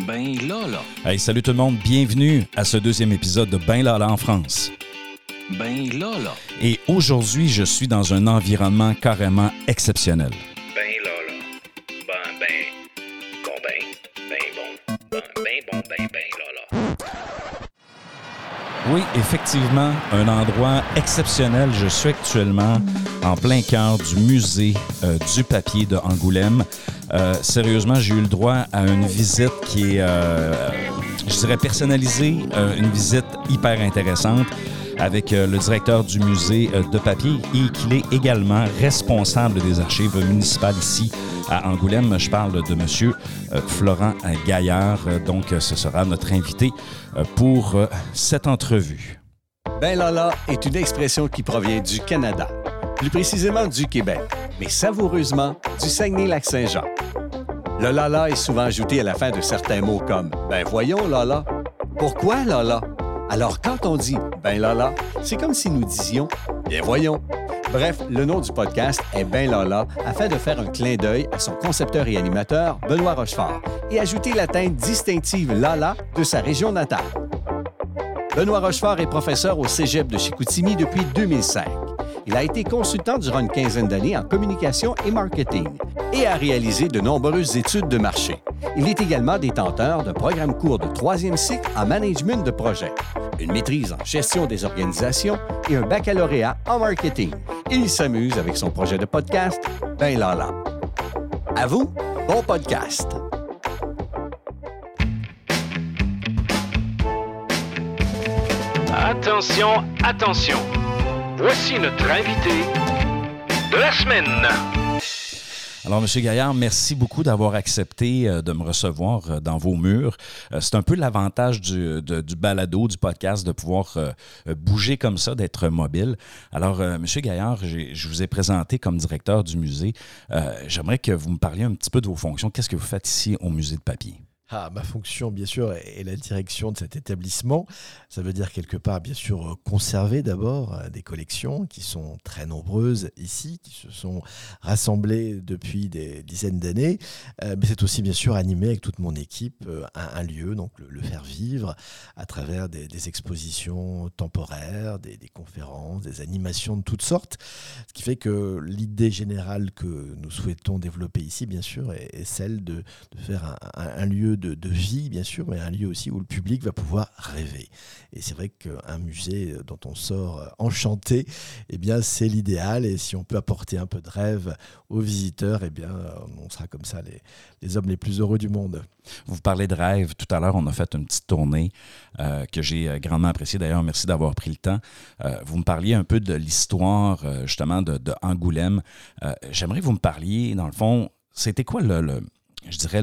Ben là là. Hey, salut tout le monde, bienvenue à ce deuxième épisode de Ben là là en France. Ben là là. Et aujourd'hui, je suis dans un environnement carrément exceptionnel. Ben là là. Ben ben. Bon ben. Ben bon. Ben ben bon ben ben là là. Oui, effectivement, un endroit exceptionnel. Je suis actuellement en plein cœur du musée euh, du papier de Angoulême. Euh, sérieusement, j'ai eu le droit à une visite qui est, euh, je dirais, personnalisée, euh, une visite hyper intéressante avec le directeur du musée de papier et qu'il est également responsable des archives municipales ici à Angoulême. Je parle de Monsieur Florent Gaillard. Donc, ce sera notre invité pour cette entrevue. Ben Lala est une expression qui provient du Canada, plus précisément du Québec, mais savoureusement du Saguenay-Lac-Saint-Jean. Le Lala est souvent ajouté à la fin de certains mots comme Ben voyons Lala. Pourquoi Lala? Alors quand on dit Ben Lala, c'est comme si nous disions Bien voyons. Bref, le nom du podcast est Ben Lala afin de faire un clin d'œil à son concepteur et animateur, Benoît Rochefort, et ajouter la teinte distinctive Lala de sa région natale. Benoît Rochefort est professeur au Cégep de Chicoutimi depuis 2005. Il a été consultant durant une quinzaine d'années en communication et marketing et a réalisé de nombreuses études de marché. Il est également détenteur d'un programme court de troisième cycle en management de projet, une maîtrise en gestion des organisations et un baccalauréat en marketing. Il s'amuse avec son projet de podcast, Ben Lala. À vous, bon podcast! Attention, attention. Voici notre invité de la semaine. Alors, Monsieur Gaillard, merci beaucoup d'avoir accepté euh, de me recevoir euh, dans vos murs. Euh, C'est un peu l'avantage du, du balado, du podcast, de pouvoir bouger comme ça, d'être mobile. Alors, Monsieur Gaillard, je vous ai présenté comme directeur du musée. J'aimerais que vous me parliez un petit peu de vos fonctions. Qu'est-ce que vous faites ici au musée de papier? Ah, ma fonction, bien sûr, est la direction de cet établissement. Ça veut dire quelque part, bien sûr, euh, conserver d'abord euh, des collections qui sont très nombreuses ici, qui se sont rassemblées depuis des dizaines d'années. Euh, mais c'est aussi, bien sûr, animer avec toute mon équipe un, lieu, donc le, faire vivre à travers des, expositions temporaires, des, conférences, des animations de toutes sortes. Ce qui fait que l'idée générale que nous souhaitons développer ici, bien sûr, est, celle de, faire un lieu de, vie, bien sûr, mais un lieu aussi où le public va pouvoir rêver. Et c'est vrai qu'un musée dont on sort enchanté, eh bien, c'est l'idéal. Et si on peut apporter un peu de rêve aux visiteurs, eh bien, on sera comme ça les, les hommes les plus heureux du monde. Vous parlez de rêve. Tout à l'heure, on a fait une petite tournée euh, que j'ai euh, grandement appréciée. D'ailleurs, merci d'avoir pris le temps. Euh, vous me parliez un peu de l'histoire, justement, de, Angoulême. J'aimerais que vous me parliez, dans le fond, c'était quoi le- je dirais,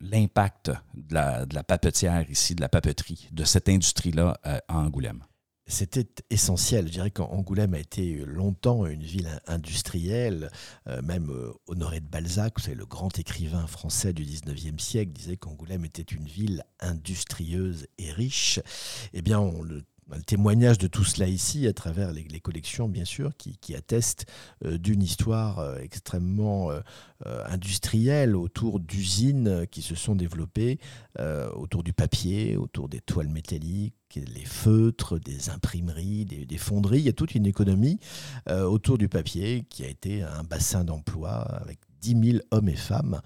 l'impact de la, de la papetière ici, de la papeterie, de cette industrie-là euh, à Angoulême? C'était essentiel. Je dirais qu'Angoulême a été longtemps une ville industrielle, euh, même euh, Honoré de Balzac, vous savez, le grand écrivain français du 19e siècle, disait qu'Angoulême était une ville industrieuse et riche. Eh bien, on le le témoignage de tout cela ici, à travers les, collections, bien sûr, qui, attestent euh, d'une histoire euh, extrêmement euh, industrielle autour d'usines qui se sont développées autour du papier, autour des toiles métalliques, les feutres, des imprimeries, des, fonderies. Il y a toute une économie autour du papier qui a été un bassin d'emploi 10 000 hommes et femmes,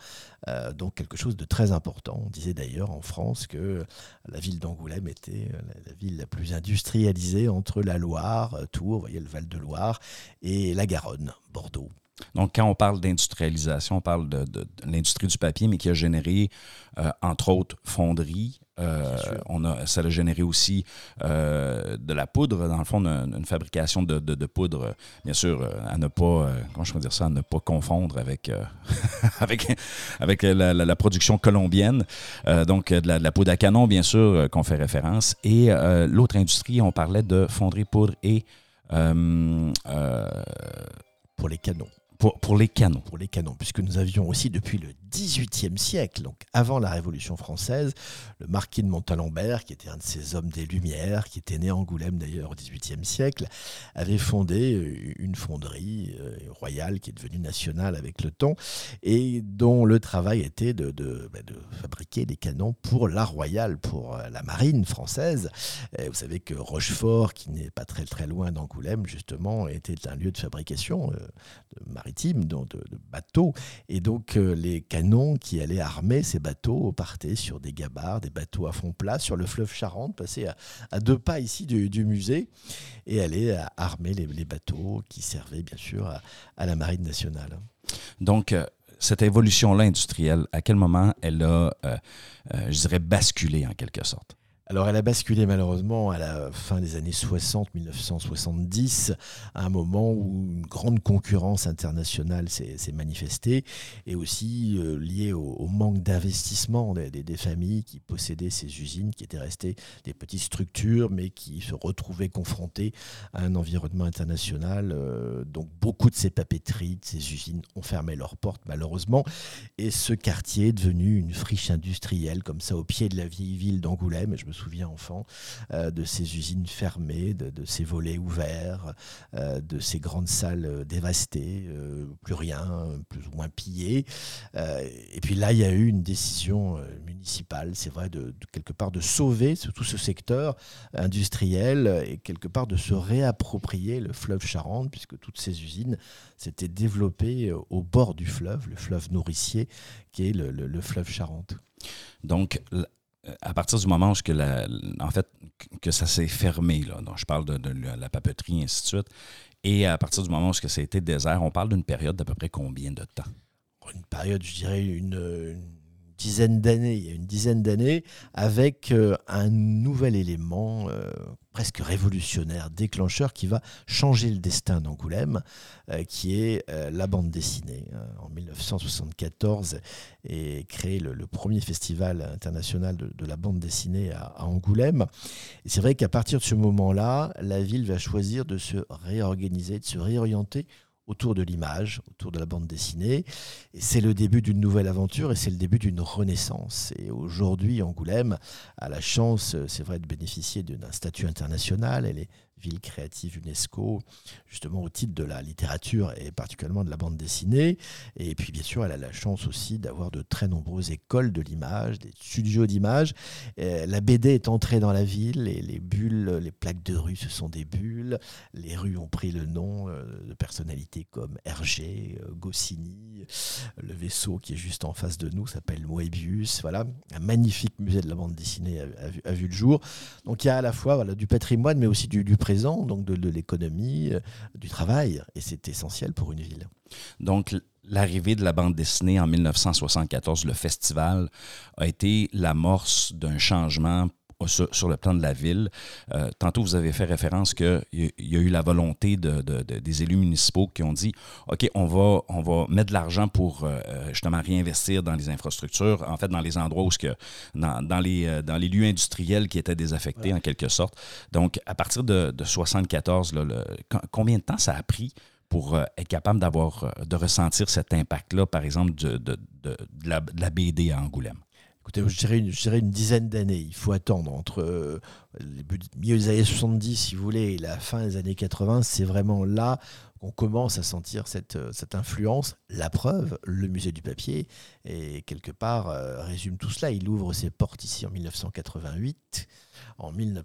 euh, donc quelque chose de très important. On disait d'ailleurs en France que la ville d'Angoulême était euh, la, la ville la plus industrialisée entre la Loire, euh, Tours, vous voyez le Val-de-Loire, et la Garonne, Bordeaux. Donc, quand on parle d'industrialisation, on parle de, de- de l'industrie du papier, mais qui a généré, euh, entre autres, fonderies. Euh, on a, ça a généré aussi euh, de la poudre, dans le fond, une, une fabrication de, poudre, bien sûr, à ne pas, comment je peux dire ça, à ne pas confondre avec, avec, avec la, la- la production colombienne. Donc, de la, de la poudre à canon, bien sûr, qu'on fait référence. Et l'autre industrie, on parlait de fonderie, poudre et pour les canons. Pour, les canons. Pour les canons, puisque nous avions aussi depuis le XVIIIe siècle, donc avant la Révolution française. Le marquis de Montalembert, qui était un de ces hommes des Lumières, qui était né à Angoulême d'ailleurs au XVIIIe siècle, avait fondé euh, une fonderie euh, royale qui est devenue nationale avec le temps et dont le travail était de, de, bah, de fabriquer des canons pour la royale, pour euh, la marine française. Vous savez que Rochefort, qui n'est pas très très loin d'Angoulême, justement, était un lieu de fabrication de, bateaux. Et donc les canons qui allaient armer ces bateaux partaient sur des gabarres, des bateaux à fond plat sur le fleuve Charente, passaient à, deux pas ici du, musée et allaient armer les, bateaux qui servaient bien sûr à, la marine nationale. Donc, euh, cette évolution-là industrielle, à quel moment elle a, euh, euh, je dirais, basculé en quelque sorte? Alors elle a basculé malheureusement à la fin des années 60, 1970, à un moment où une grande concurrence internationale s'est manifestée et aussi euh, liée au, manque d'investissement des, familles qui possédaient ces usines, qui étaient restées des petites structures mais qui se retrouvaient confrontées à un environnement international. Euh, donc beaucoup de ces papeteries, de ces usines ont fermé leurs portes malheureusement et ce quartier est devenu une friche industrielle comme ça au pied de la vieille ville d'Angoulême. Souviens enfant, euh, de ces usines fermées, de, ces volets ouverts, euh, de ces grandes salles euh, dévastées, plus rien, plus ou moins pillé. Euh, et puis là, il y a eu une décision municipale, c'est vrai, de, quelque part de sauver tout ce secteur industriel et quelque part de se réapproprier le fleuve Charente, puisque toutes ces usines s'étaient développées au bord du fleuve, le fleuve nourricier qui est le, le fleuve Charente. Donc, à partir du moment où ça s'est fermé, là, donc je parle de, la papeterie, et ainsi de suite, et à partir du moment où ça a été désert, on parle d'une période d'à peu près combien de temps? Une période, je dirais, une, dizaine d'années, une dizaine d'années, avec euh, un nouvel élément euh, presque révolutionnaire, déclencheur, qui va changer le destin d'Angoulême, euh, qui est euh, la bande dessinée. En 1974 est créé le, premier festival international de, la bande dessinée à, Angoulême. C'est vrai qu'à partir de ce moment-là, la ville va choisir de se réorganiser, de se réorienter autour de l'image, autour de la bande dessinée. C'est le début d'une nouvelle aventure et c'est le début d'une renaissance. Et aujourd'hui, Angoulême a la chance, c'est vrai, de bénéficier d'un statut international. Elle est ville créative UNESCO, justement au titre de la littérature et particulièrement de la bande dessinée. Et puis bien sûr, elle a la chance aussi d'avoir de très nombreuses écoles de l'image, des studios d'image. La BD est entrée dans la ville et les bulles, les plaques de rue, ce sont des bulles. Les rues ont pris le nom euh, de personnalités comme Hergé, euh, Goscinny. Le vaisseau qui est juste en face de nous s'appelle Moebius. Voilà, un magnifique musée de la bande dessinée a, a, vu, a vu, le jour. Donc il y a à la fois voilà, du patrimoine, mais aussi du, du donc de, de l'économie, euh, du travail, et c'est essentiel pour une ville. Donc, l'arrivée de la bande dessinée en 1974, le festival, a été l'amorce d'un changement sur, le plan de la ville. Euh, tantôt, vous avez fait référence qu'il y, a eu la volonté de, de, de, des élus municipaux qui ont dit OK, on va, on va mettre de l'argent pour euh, justement réinvestir dans les infrastructures, en fait, dans les endroits où, que, dans, les, euh, dans les lieux industriels qui étaient désaffectés en quelque sorte. Donc, à partir de, de 74, là, le, combien de temps ça a pris pour être capable d'avoir, de ressentir cet impact-là, par exemple, de, de la BD à Angoulême? Je dirais une, dizaine d'années. Il faut attendre entre euh, le milieu des années 70, si vous voulez, et la fin des années 80. C'est vraiment là qu'on commence à sentir cette, cette influence. La preuve, le musée du papier, et quelque part, euh, résume tout cela. Il ouvre ses portes ici en 1988. En 19,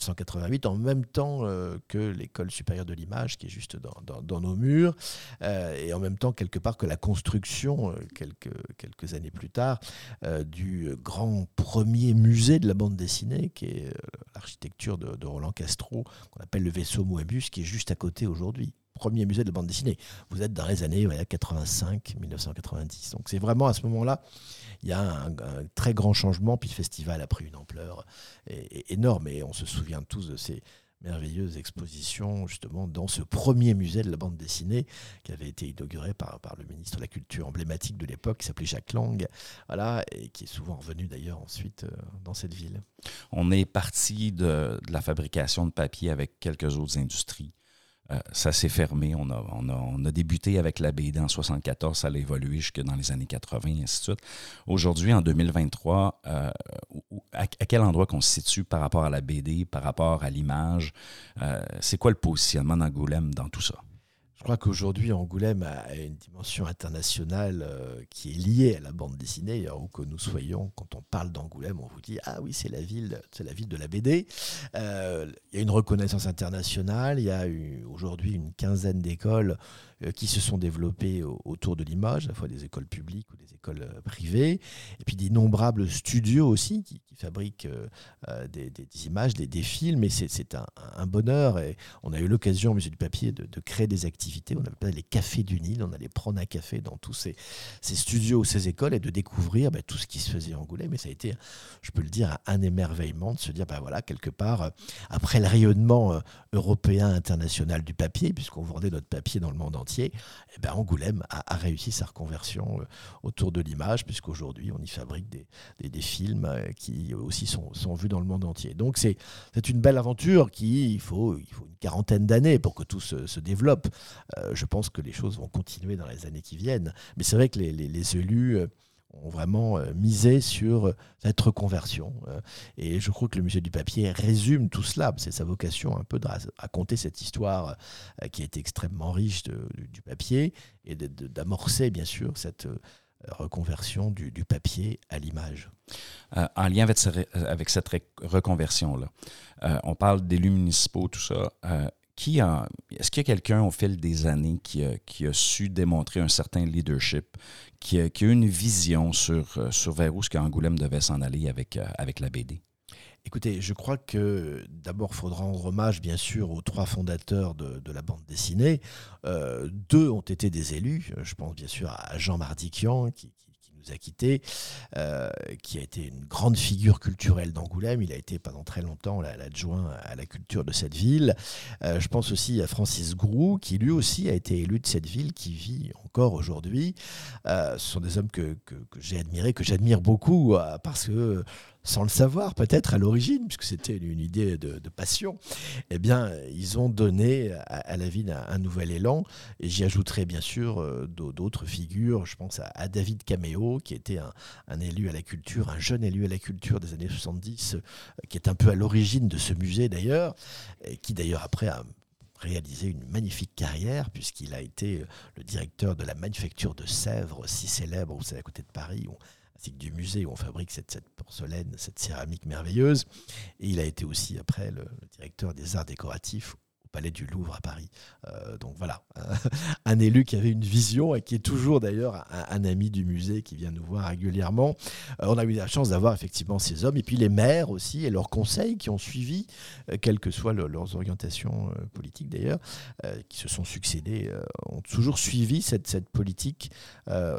1988, en même temps euh, que l'école supérieure de l'image, qui est juste dans, nos murs, euh, et en même temps, quelque part, que la construction, euh, quelques, quelques années plus tard, du grand premier musée de la bande dessinée, qui est l'architecture de, de, Roland Castro, qu'on appelle le vaisseau Moebius, qui est juste à côté aujourd'hui premier musée de bande dessinée. Vous êtes dans les années voilà, 85, 1990. Donc c'est vraiment à ce moment-là, il y a un, très grand changement, puis le festival a pris une ampleur énorme, et on se souvient tous de ces merveilleuses expositions justement dans ce premier musée de la bande dessinée qui avait été inauguré par, le ministre de la Culture emblématique de l'époque qui s'appelait Jacques Lang voilà, et qui est souvent revenu d'ailleurs ensuite euh, dans cette ville. On est parti de, la fabrication de papier avec quelques autres industries euh, ça s'est fermé. On a, on, a, on a, débuté avec la BD en 74, ça a évolué jusque dans les années 80, et ainsi de suite. Aujourd'hui, en 2023, euh, à, quel endroit qu'on se situe par rapport à la BD, par rapport à l'image? Euh, c'est quoi le positionnement d'Angoulême dans tout ça? Je crois qu'aujourd'hui, Angoulême a une dimension internationale euh, qui est liée à la bande dessinée. où que nous soyons, quand on parle d'Angoulême, on vous dit ah oui, c'est la ville, c'est la ville de la BD. Euh, il y a une reconnaissance internationale. Il y a aujourd'hui une quinzaine d'écoles qui se sont développées autour de l'image, à la fois des écoles publiques ou des écoles euh, privées, et puis d'innombrables studios aussi qui, fabriquent euh, des, images, des, films, et c'est un, bonheur. On a eu l'occasion, Monsieur du Papier, de, créer des activités. On appelle les cafés du Nil. On allait prendre un café dans tous ces, studios ou ces écoles et de découvrir bah, tout ce qui se faisait en Angoulême. Mais ça a été, je peux le dire, un émerveillement de se dire, bah voilà, quelque part, après le rayonnement européen, international du papier, puisqu'on vendait notre papier dans le monde entier, eh ben Angoulême a, réussi sa reconversion euh, autour de l'image, puisqu'aujourd'hui, on y fabrique des, films euh, qui aussi sont, sont, vus dans le monde entier. Donc, c'est une belle aventure qui, il faut, une quarantaine d'années pour que tout se, développe. Euh, je pense que les choses vont continuer dans les années qui viennent. Mais c'est vrai que les élus ont vraiment euh, misé sur euh, cette reconversion. Euh, et je crois que le musée du papier résume tout cela. C'est sa vocation un peu de raconter cette histoire qui est extrêmement riche du papier et d'amorcer bien sûr cette reconversion du, papier à l'image. en lien avec, avec cette reconversion-là, on parle d'élus municipaux, tout ça. Est-ce qu'il y a quelqu'un au fil des années qui a, su démontrer un certain leadership, qui a, qui a une vision sur, euh, sur vers où ce qu'Angoulême devait s'en aller avec, euh, la BD? Écoutez, je crois que d'abord, il faudra rendre hommage, bien sûr, aux trois fondateurs de, de la bande dessinée. Euh, deux ont été des élus. Je pense bien sûr à Jean Mardiquian, qui, a quittés, euh, qui a été une grande figure culturelle d'Angoulême. Il a été pendant très longtemps l'adjoint à la culture de cette ville. Euh, je pense aussi à Francis Grou, qui lui aussi a été élu de cette ville, qui vit encore aujourd'hui. Euh, ce sont des hommes que, que, que j'ai admirés, que j'admire beaucoup, parce que sans le savoir peut-être à l'origine, puisque c'était une idée de, passion, eh bien, ils ont donné à, la ville un, nouvel élan. Et j'y ajouterai bien sûr euh, d'autres figures. Je pense à, David Caméo, qui était un, élu à la culture, un jeune élu à la culture des années 70, euh, qui est un peu à l'origine de ce musée d'ailleurs, et qui d'ailleurs après a réalisé une magnifique carrière puisqu'il a été le directeur de la manufacture de Sèvres, si célèbre, c'est à côté de Paris, du musée où on fabrique cette, cette, porcelaine, cette céramique merveilleuse. Et il a été aussi après le directeur des arts décoratifs Palais du Louvre à Paris. Euh, donc voilà, un élu qui avait une vision et qui est toujours d'ailleurs un, ami du musée qui vient nous voir régulièrement. Euh, on a eu la chance d'avoir effectivement ces hommes et puis les maires aussi et leurs conseils qui ont suivi, euh, quelles que soient leurs orientations politiques d'ailleurs, qui se sont succédés, ont toujours suivi cette, politique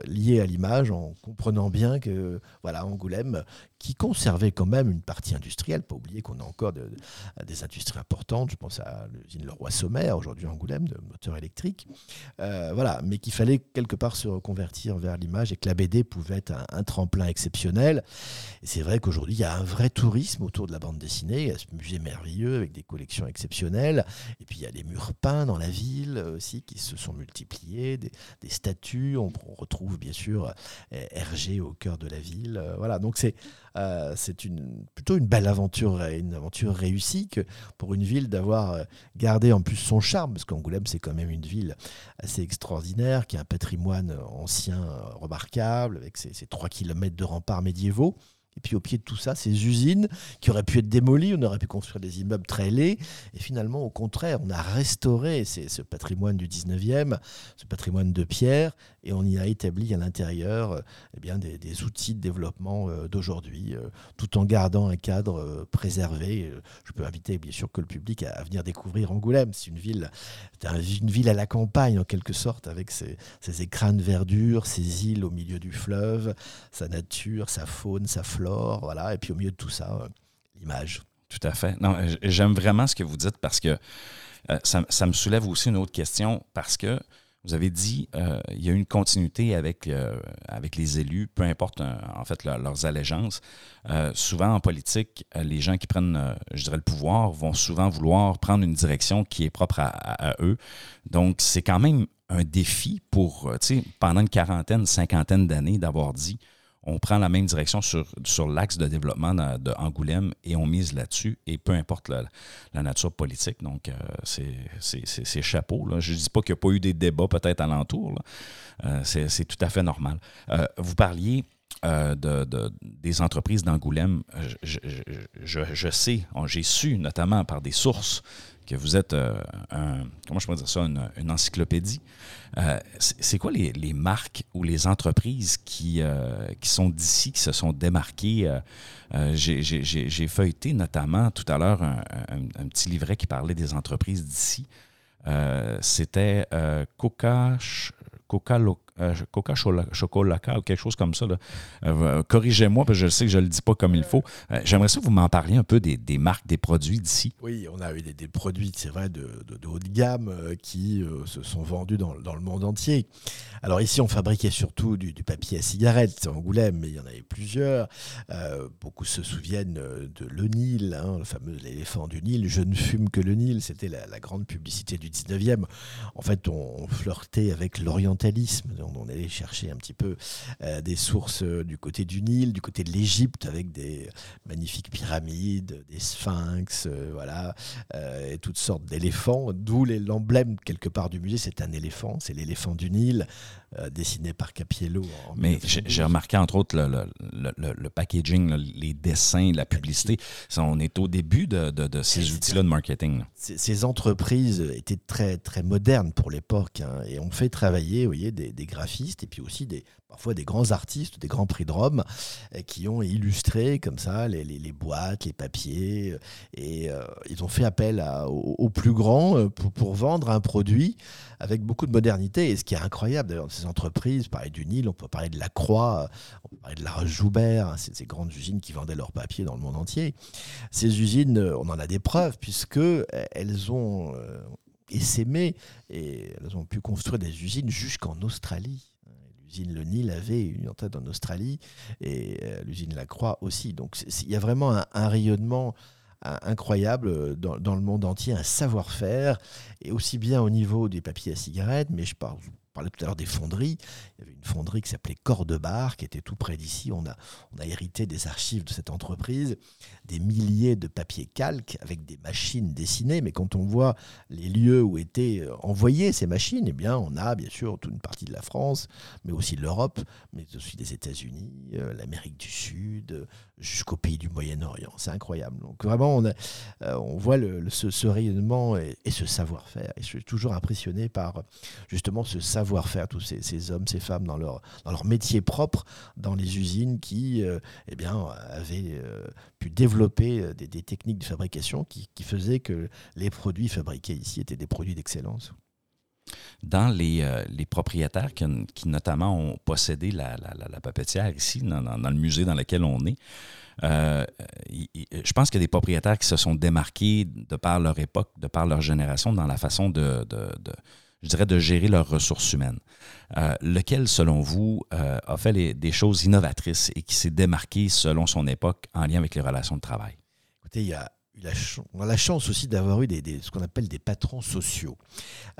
liée à l'image en comprenant bien que voilà Angoulême qui conservait quand même une partie industrielle. Pas oublier qu'on a encore des industries importantes. Je pense à l'usine Leroy Sommer, aujourd'hui Angoulême, de moteurs électriques. Euh, voilà, mais qu'il fallait quelque part se reconvertir vers l'image et que la BD pouvait être un, tremplin exceptionnel. Et c'est vrai qu'aujourd'hui, il y a un vrai tourisme autour de la bande dessinée. Il y a ce musée merveilleux avec des collections exceptionnelles. Et puis il y a des murs peints dans la ville aussi qui se sont multipliés, des, statues. On, retrouve bien sûr Hergé au cœur de la ville. Voilà, donc c'est euh, c'est plutôt une belle aventure, une aventure réussie que pour une ville d'avoir euh, gardé en plus son charme, parce qu'Angoulême c'est quand même une ville assez extraordinaire, qui a un patrimoine ancien euh, remarquable, avec ses, ses 3 km de remparts médiévaux. Et puis au pied de tout ça, ces usines qui auraient pu être démolies, on aurait pu construire des immeubles très laids. Et finalement, au contraire, on a restauré ce patrimoine du 19e, ce patrimoine de pierre, et on y a établi à l'intérieur euh, eh bien, des, outils de développement euh, d'aujourd'hui, euh, tout en gardant un cadre préservé. Je peux inviter bien sûr que le public à, venir découvrir Angoulême. C'est une ville, une ville à la campagne en quelque sorte, avec ses, ses écrans de verdure, ses îles au milieu du fleuve, sa nature, sa faune, sa flore voilà. Et puis au milieu de tout ça, euh, l'image. Tout à fait. Non, j'aime vraiment ce que vous dites parce que euh, ça, me soulève aussi une autre question parce que Vous avez dit euh, il y a une continuité avec, euh, avec les élus, peu importe en fait leur- leurs allégeances. Souvent en politique, les gens qui prennent, je dirais, le pouvoir vont souvent vouloir prendre une direction qui est propre à, à- eux. Donc, c'est quand même un défi pour, tu sais, pendant une quarantaine, cinquantaine d'années, d'avoir dit on prend la même direction sur, sur l'axe de développement de, de Angoulême et on mise là-dessus, et peu importe la, nature politique. Donc, euh, c'est- chapeau. Là. Je ne dis pas qu'il n'y a pas eu des débats peut-être alentour. Euh, c'est tout à fait normal. Euh, vous parliez de, de- des entreprises d'Angoulême. Je, sais, j'ai su notamment par des sources que vous êtes euh, un, comment je pourrais dire ça, une, encyclopédie. Euh, c'est quoi les, marques ou les entreprises qui, euh, qui sont d'ici, qui se sont démarquées? J'ai- feuilleté notamment tout à l'heure un, un- petit livret qui parlait des entreprises d'ici. C'était Coca, Coca, euh, Coca Chocolaca ou quelque chose comme ça. là. Euh, Corrigez-moi, parce que je sais que je ne le dis pas comme il faut. Euh, J'aimerais ça que vous m'en parliez un peu des, marques, des produits d'ici. Oui, on a eu des, produits, vrai, de, de- de haut de gamme euh, qui euh, se sont vendus dans, le monde entier. Alors ici, on fabriquait surtout du, papier à cigarette, à Angoulême, mais il y en avait plusieurs. Euh, beaucoup se souviennent euh, de Le Nil, hein, le fameux éléphant du Nil. Je ne fume que le Nil, c'était la, grande publicité du 19e. En fait, on flirtait avec l'orientalisme. On, allait chercher un petit peu euh, des sources euh, du côté du Nil, du côté de l'Égypte, avec des magnifiques pyramides, des sphinx, euh, voilà, et toutes sortes d'éléphants. D'où l'emblème quelque part du musée, c'est un éléphant, c'est l'éléphant du Nil, euh, dessiné par Capiello. Mais j'ai 1912. j'ai remarqué, entre autres, le, le- le- packaging, les dessins, la publicité. Ça, on est au début de, de- de ces outils-là de marketing. là. Ces, entreprises étaient très, très modernes pour l'époque hein, et ont fait travailler vous voyez, des, des graphistes et puis aussi des, parfois des grands artistes, des grands prix de Rome euh, qui ont illustré comme ça les, boîtes, les papiers euh, et euh, ils ont fait appel aux, plus grands pour, vendre un produit avec beaucoup de modernité. Et ce qui est incroyable d'ailleurs de ces entreprises, pareil du Nil, on peut parler de la Croix, on peut parler de la Roche-Joubert, hein, ces, grandes usines qui vendaient leur papier dans le monde entier. Ces usines, on en a des preuves puisque elles ont essaimé et elles ont pu construire des usines jusqu'en Australie. L'usine Le Nil avait une antenne en Australie et euh, l'usine La Croix aussi. Donc il y a vraiment un, rayonnement incroyable euh, dans, dans le monde entier, un savoir-faire, et aussi bien au niveau des papiers à cigarettes, mais je parle, je parlais tout à l'heure des fonderies. Il y avait une fonderie qui s'appelait Cordebar, qui était tout près d'ici. On a, hérité des archives de cette entreprise, des milliers de papiers calques avec des machines dessinées. Mais quand on voit les lieux où étaient envoyées ces machines, eh bien, on a bien sûr toute une partie de la France, mais aussi l'Europe, mais aussi des États-Unis, euh, l'Amérique du Sud, jusqu'aux pays du Moyen-Orient. C'est incroyable. Donc vraiment, on, euh, voit ce, rayonnement et, ce savoir-faire. Et je suis toujours impressionné par justement ce savoir-faire, tous ces, hommes, ces femmes dans leur, dans leur métier propre, dans les usines qui euh, eh bien, avaient euh, pu développer des, techniques de fabrication qui faisaient que les produits fabriqués ici étaient des produits d'excellence. Dans les, euh, les propriétaires qui, notamment ont possédé la, la, papetière ici, dans, le musée dans lequel on est, euh, je pense qu'il y a des propriétaires qui se sont démarqués de par leur époque, de par leur génération, dans la façon de, je dirais, de gérer leurs ressources humaines. Euh, lequel, selon vous, a fait des choses innovatrices et qui s'est démarqué selon son époque en lien avec les relations de travail? Écoutez, il y a on a la chance aussi d'avoir eu des, ce qu'on appelle des patrons sociaux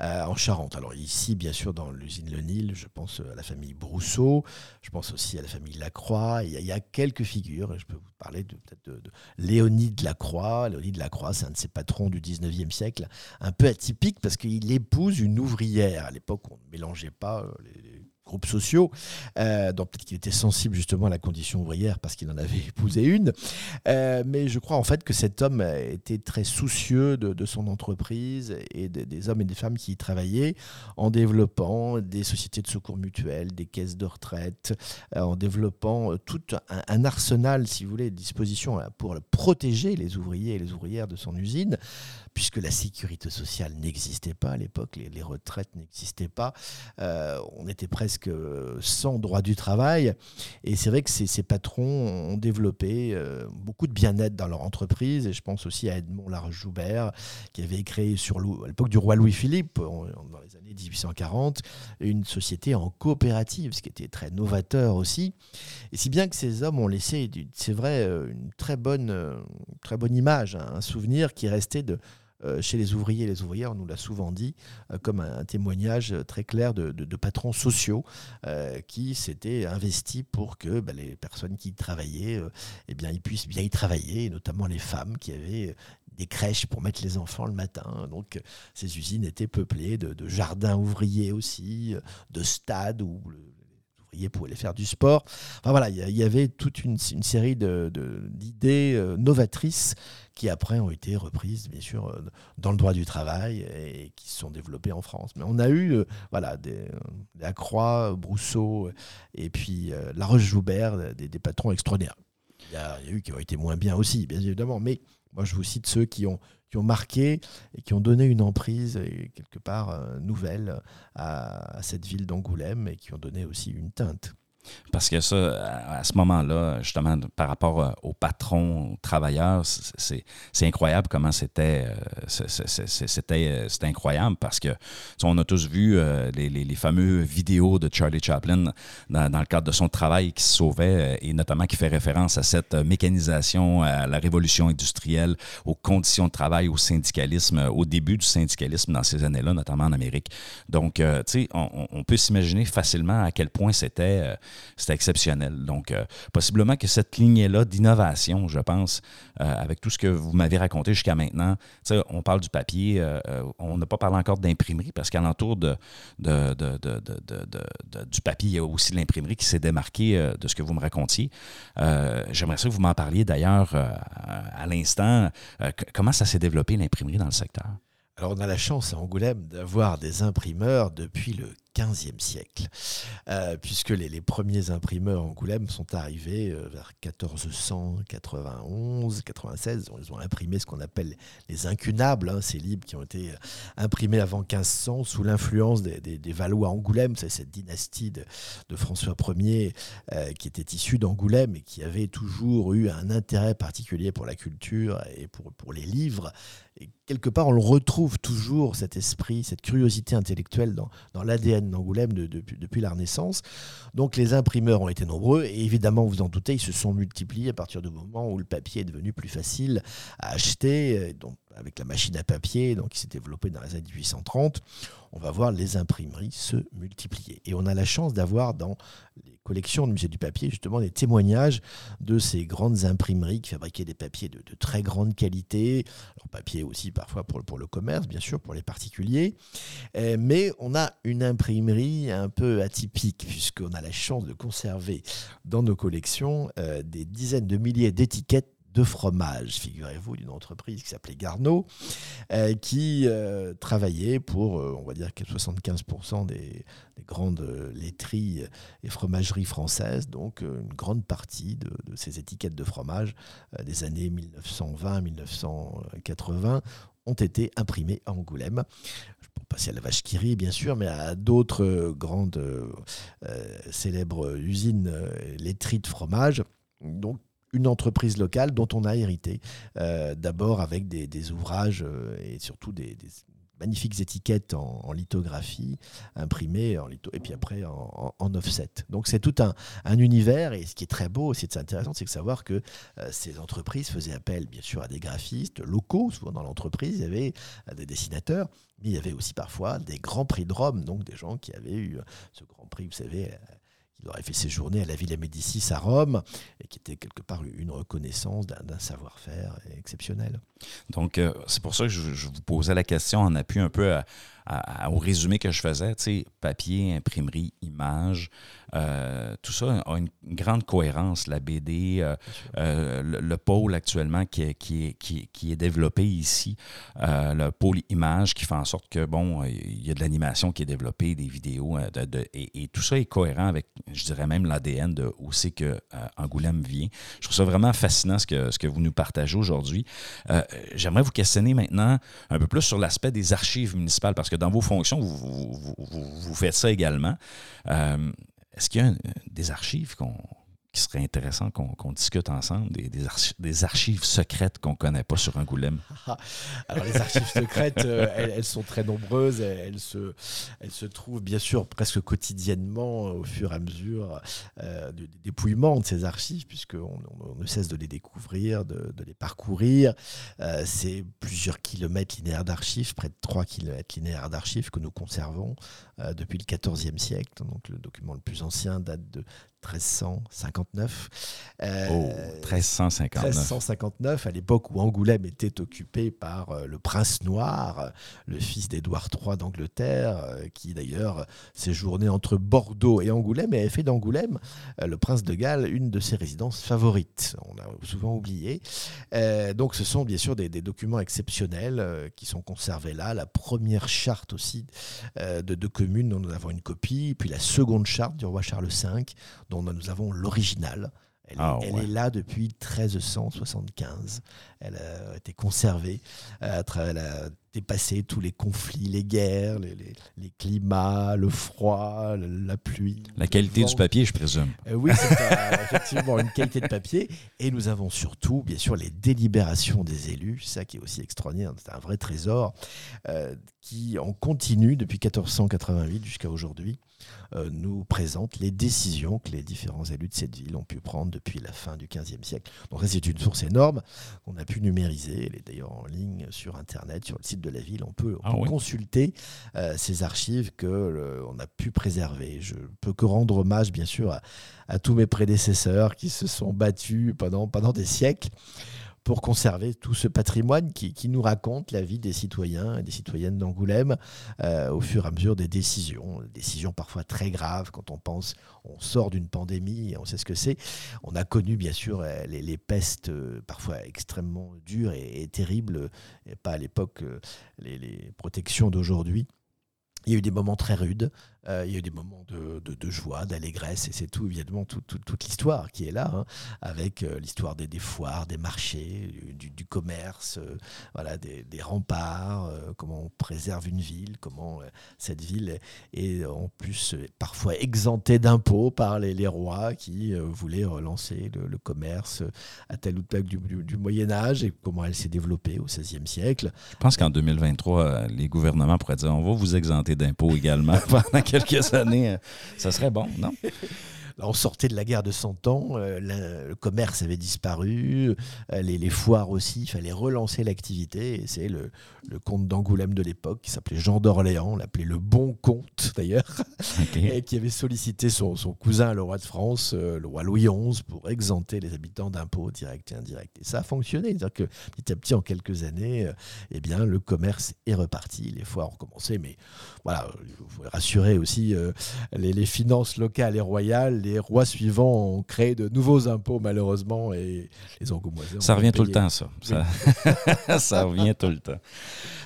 euh, en Charente. Alors ici, bien sûr, dans l'usine Le Nil, je pense à la famille Brousseau, je pense aussi à la famille Lacroix. Il y a, quelques figures, je peux vous parler de, de, de Léonide Lacroix. Léonide Lacroix, c'est un de ces patrons du 19e siècle, un peu atypique parce qu'il épouse une ouvrière. À l'époque, on ne mélangeait pas euh, les groupes sociaux. Euh, donc peut-être qu'il était sensible justement à la condition ouvrière parce qu'il en avait épousé une. Euh, mais je crois en fait que cet homme était très soucieux de, son entreprise et des- hommes et des femmes qui y travaillaient en développant des sociétés de secours mutuels, des caisses de retraite, euh, en développant tout un, un arsenal, si vous voulez, de dispositions pour protéger les ouvriers et les ouvrières de son usine, puisque la sécurité sociale n'existait pas à l'époque, les, retraites n'existaient pas. Euh, on était presque sans droit du travail. Et c'est vrai que ces, patrons ont développé euh, beaucoup de bien-être dans leur entreprise. Et je pense aussi à Edmond Laroche-Joubert, qui avait créé à l'époque du roi Louis-Philippe, dans les années 1840, une société en coopérative, ce qui était très novateur aussi. Et si bien que ces hommes ont laissé, c'est vrai, euh, une très bonne, euh, très bonne image, hein, un souvenir qui est resté de, chez les ouvriers et les ouvrières, on nous l'a souvent dit, euh, comme un, témoignage très clair de, patrons sociaux euh, qui s'étaient investis pour que bah, les personnes qui y travaillaient, euh, eh bien, ils puissent bien y travailler, notamment les femmes qui avaient euh, des crèches pour mettre les enfants le matin. Donc, euh, ces usines étaient peuplées de, jardins ouvriers aussi, euh, de stades où le- les ouvriers pouvaient aller faire du sport. Enfin voilà, il y, avait toute une, série d'idées euh, novatrices qui après ont été reprises, bien sûr, euh, dans le droit du travail et qui se sont développées en France. Mais on a eu euh, voilà, des, des Lacroix, Brousseau euh, et puis euh, La Roche-Joubert, des, patrons extraordinaires. Il y, a, a eu qui ont été moins bien aussi, bien évidemment, mais moi je vous cite ceux qui ont, qui ont marqué et qui ont donné une emprise, quelque part euh, nouvelle, à cette ville d'Angoulême et qui ont donné aussi une teinte. Parce que ça, à, ce moment-là, justement, par rapport euh, aux patrons, aux travailleurs, c'est- incroyable comment c'était euh, euh, c'était incroyable parce que on a tous vu les, les, fameux vidéos de Charlie Chaplin dans, le cadre de son travail qui se sauvait et notamment qui fait référence à cette mécanisation, à la révolution industrielle, aux conditions de travail, au syndicalisme, au début du syndicalisme dans ces années-là, notamment en Amérique. Donc, tu sais, on, on- peut s'imaginer facilement à quel point c'était c'était exceptionnel. Donc, euh, possiblement que cette lignée-là d'innovation, je pense, euh, avec tout ce que vous m'avez raconté jusqu'à maintenant, on parle du papier, euh, on n'a pas parlé encore d'imprimerie parce de- de- du papier, il y a aussi l'imprimerie qui s'est démarquée de ce que vous me racontiez. J'aimerais que vous m'en parliez d'ailleurs à l'instant. Comment ça s'est développé l'imprimerie dans le secteur? Alors on a la chance à Angoulême d'avoir des imprimeurs depuis le 15e siècle, euh, puisque les, premiers imprimeurs Angoulême sont arrivés euh, vers 1491, 96. Ils ont imprimé ce qu'on appelle les incunables, hein, ces livres qui ont été euh, imprimés avant 1500 sous l'influence des, Valois Angoulême. C'est cette dynastie de, François Ier euh, qui était issue d'Angoulême et qui avait toujours eu un intérêt particulier pour la culture et pour, les livres. Et quelque part, on le retrouve toujours, cet esprit, cette curiosité intellectuelle dans l'ADN d'Angoulême de- depuis, la Renaissance. Donc les imprimeurs ont été nombreux et évidemment, vous en doutez, ils se sont multipliés à partir du moment où le papier est devenu plus facile à acheter, euh, avec la machine à papier, donc qui s'est développée dans les années 1830. On va voir les imprimeries se multiplier. Et on a la chance d'avoir dans collections du musée du papier justement des témoignages de ces grandes imprimeries qui fabriquaient des papiers de, très grande qualité, alors papier aussi parfois pour, le- pour le commerce, bien sûr, pour les particuliers. Euh, mais on a une imprimerie un peu atypique, puisqu'on a la chance de conserver dans nos collections euh, des dizaines de milliers d'étiquettes de fromage, figurez-vous, d'une entreprise qui s'appelait Garneau, euh, qui euh, travaillait pour, euh, on va dire, que 75% des, des grandes laiteries et fromageries françaises, donc une grande partie de, ces étiquettes de fromage des années 1920-1980 ont été imprimées à Angoulême. Passer à la vache qui rit, bien sûr, mais à d'autres grandes célèbres usines laiteries de fromage. Donc, une entreprise locale dont on a hérité, euh, d'abord avec des, ouvrages euh, et surtout des, magnifiques étiquettes en, lithographie imprimées en litho, et puis après en, offset. Donc c'est tout un, un univers et ce qui est très beau, c'est intéressant, c'est de savoir que euh, ces entreprises faisaient appel bien sûr à des graphistes locaux, souvent dans l'entreprise, il y avait des dessinateurs, mais il y avait aussi parfois des grands prix de Rome, donc des gens qui avaient eu ce grand prix, vous savez, qui aurait fait séjourner à la Villa Médicis à Rome et qui était quelque part une reconnaissance d'un d'un savoir-faire exceptionnel. Donc, euh, c'est pour ça que je, je vous posais la question en appui un peu à- au résumé que je faisais. Papier, imprimerie, image, euh, tout ça a une, grande cohérence. La BD, euh, euh, le, le pôle actuellement qui est, qui est, qui est- développé ici, le pôle image qui fait en sorte que, bon, il y a de l'animation qui est développée, des vidéos, et, tout ça est cohérent avec je dirais même l'ADN de où c'est que Angoulême vient. Je trouve ça vraiment fascinant ce que, ce que vous nous partagez aujourd'hui. J'aimerais vous questionner maintenant un peu plus sur l'aspect des archives municipales, parce que dans vos fonctions, vous, vous, faites ça également. Est-ce qu'il y a des archives qu'on qui serait intéressant qu'on discute ensemble, des, archives secrètes qu'on ne connaît pas sur Angoulême. Alors les archives secrètes, euh, elles, sont très nombreuses, elles, se, elles se trouvent bien sûr presque quotidiennement au fur et à mesure euh, du, dépouillement de ces archives, puisqu'on on, ne cesse de les découvrir, de, les parcourir. Euh, C'est plusieurs kilomètres linéaires d'archives, près de 3 kilomètres linéaires d'archives que nous conservons euh, depuis le XIVe siècle. Donc le document le plus ancien date de 1359. Euh, oh, 1359. 1359, à l'époque où Angoulême était occupé par euh, le prince noir, le fils d'Édouard III d'Angleterre, euh, qui d'ailleurs séjournait entre Bordeaux et Angoulême et avait fait d'Angoulême, le prince de Galles, une de ses résidences favorites. On a souvent oublié. donc ce sont bien sûr des, documents exceptionnels qui sont conservés là. La première charte aussi de deux communes dont nous avons une copie, puis la seconde charte du roi Charles V dont nous avons l'original. Elle, ah, est là depuis 1375. Elle a été conservée. Euh, elle a dépassé tous les conflits, les guerres, les, climats, le froid, la pluie. La qualité du papier, je présume. Euh, oui, c'est effectivement une qualité de papier. Et nous avons surtout, bien sûr, les délibérations des élus. C'est ça qui est aussi extraordinaire. C'est un vrai trésor euh, qui, en continue depuis 1488 jusqu'à aujourd'hui, euh, nous présente les décisions que les différents élus de cette ville ont pu prendre depuis la fin du XVe siècle. Donc c'est une source énorme qu'on a pu numériser. Elle est d'ailleurs en ligne sur Internet, sur le site de la ville. On peut, ah consulter euh, ces archives que on a pu préserver. Je peux que rendre hommage, bien sûr, à, à tous mes prédécesseurs qui se sont battus pendant, pendant des siècles pour conserver tout ce patrimoine qui, nous raconte la vie des citoyens et des citoyennes d'Angoulême euh, au fur et à mesure des décisions, décisions parfois très graves quand on pense, on sort d'une pandémie, on sait ce que c'est. On a connu bien sûr euh, les, pestes euh, parfois extrêmement dures et, terribles, et pas à l'époque les protections d'aujourd'hui. Il y a eu des moments très rudes, euh, il y a eu des moments de, joie, d'allégresse, et c'est tout, évidemment, toute l'histoire qui est là, hein, avec euh, l'histoire des, foires, des marchés, du, du commerce, euh, voilà, des, remparts, comment on préserve une ville, comment cette ville est en plus parfois exemptée d'impôts par les, rois qui voulaient relancer le, commerce à tel ou tel du, du, Moyen-Âge, et comment elle s'est développée au XVIe siècle. Je pense qu'en 2023, les gouvernements pourraient dire on va vous exempter d'impôts également pendant quelques années, euh, ça serait bon, non? On sortait de la guerre de Cent Ans, euh, le, commerce avait disparu, euh, les, foires aussi, il fallait relancer l'activité. Et c'est le, comte d'Angoulême de l'époque, qui s'appelait Jean d'Orléans, l'appelait le bon comte d'ailleurs, et qui avait sollicité son, cousin, le roi de France, euh, le roi Louis XI, pour exempter les habitants d'impôts directs et indirects. Et ça a fonctionné. C'est-à-dire que petit à petit, en quelques années, eh bien, le commerce est reparti, les foires ont recommencé. Mais voilà, il faut rassurer aussi les, les finances locales et royales les rois suivants ont créé de nouveaux impôts, malheureusement, et les Angoumoisins. Ça revient tout le temps, ça. Ça, revient tout le temps.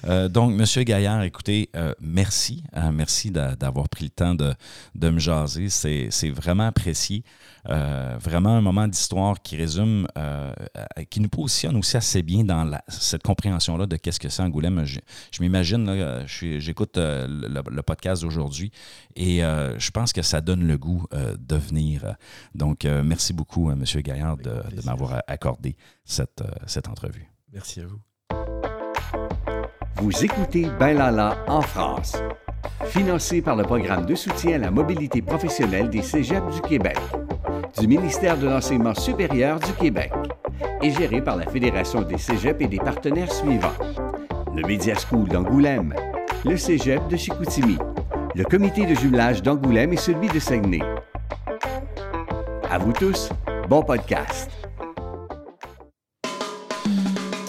Euh, donc, Monsieur Gaillard, écoutez, euh, merci. Hein, merci d'avoir pris le temps de, de me jaser. C'est vraiment apprécié. Euh, vraiment un moment d'histoire qui résume, euh, euh, qui nous positionne aussi assez bien dans cette compréhension-là de qu'est-ce que c'est Angoulême. Je, je m'imagine, j'écoute le, podcast d'aujourd'hui et je pense que ça donne le goût de venir. Donc, merci beaucoup, M. Gaillard, de, m'avoir accordé cette, cette entrevue. Merci à vous. Vous écoutez Ben Lala en France, financé par le programme de soutien à la mobilité professionnelle des Cégeps du Québec du ministère de l'Enseignement supérieur du Québec et géré par la Fédération des cégeps et des partenaires suivants. Le Media School d'Angoulême, le cégep de Chicoutimi, le comité de jumelage d'Angoulême et celui de Saguenay. À vous tous, bon podcast.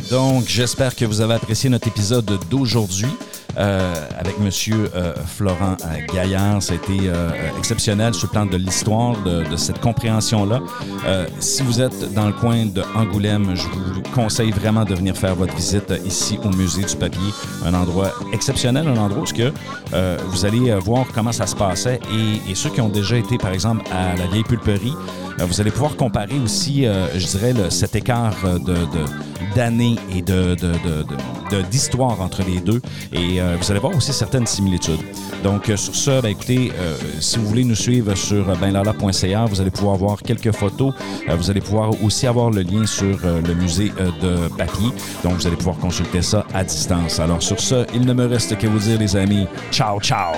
Donc, j'espère que vous avez apprécié notre épisode d'aujourd'hui. Euh, avec Monsieur euh, Florent euh, Gaillard. Euh, exceptionnel sur le plan de l'histoire, de, cette compréhension-là. Si vous êtes dans le coin de Angoulême, je vous conseille vraiment de venir faire votre visite ici au Musée du Papier. Un endroit exceptionnel, un endroit où que, vous allez voir comment ça se passait. Et, ceux qui ont déjà été, par exemple, à la vieille pulperie, vous allez pouvoir comparer aussi, je dirais, le- cet écart de- d'années et de, de- d'histoire entre les deux. Et euh, vous allez voir aussi certaines similitudes. Donc, euh, sur ce, ben, écoutez, euh, si vous voulez nous suivre sur benlala.ca, vous allez pouvoir voir quelques photos. Vous allez pouvoir aussi avoir le lien sur le musée de papier. Donc, vous allez pouvoir consulter ça à distance. Alors, sur ce, il ne me reste qu'à vous dire, les amis, ciao, ciao!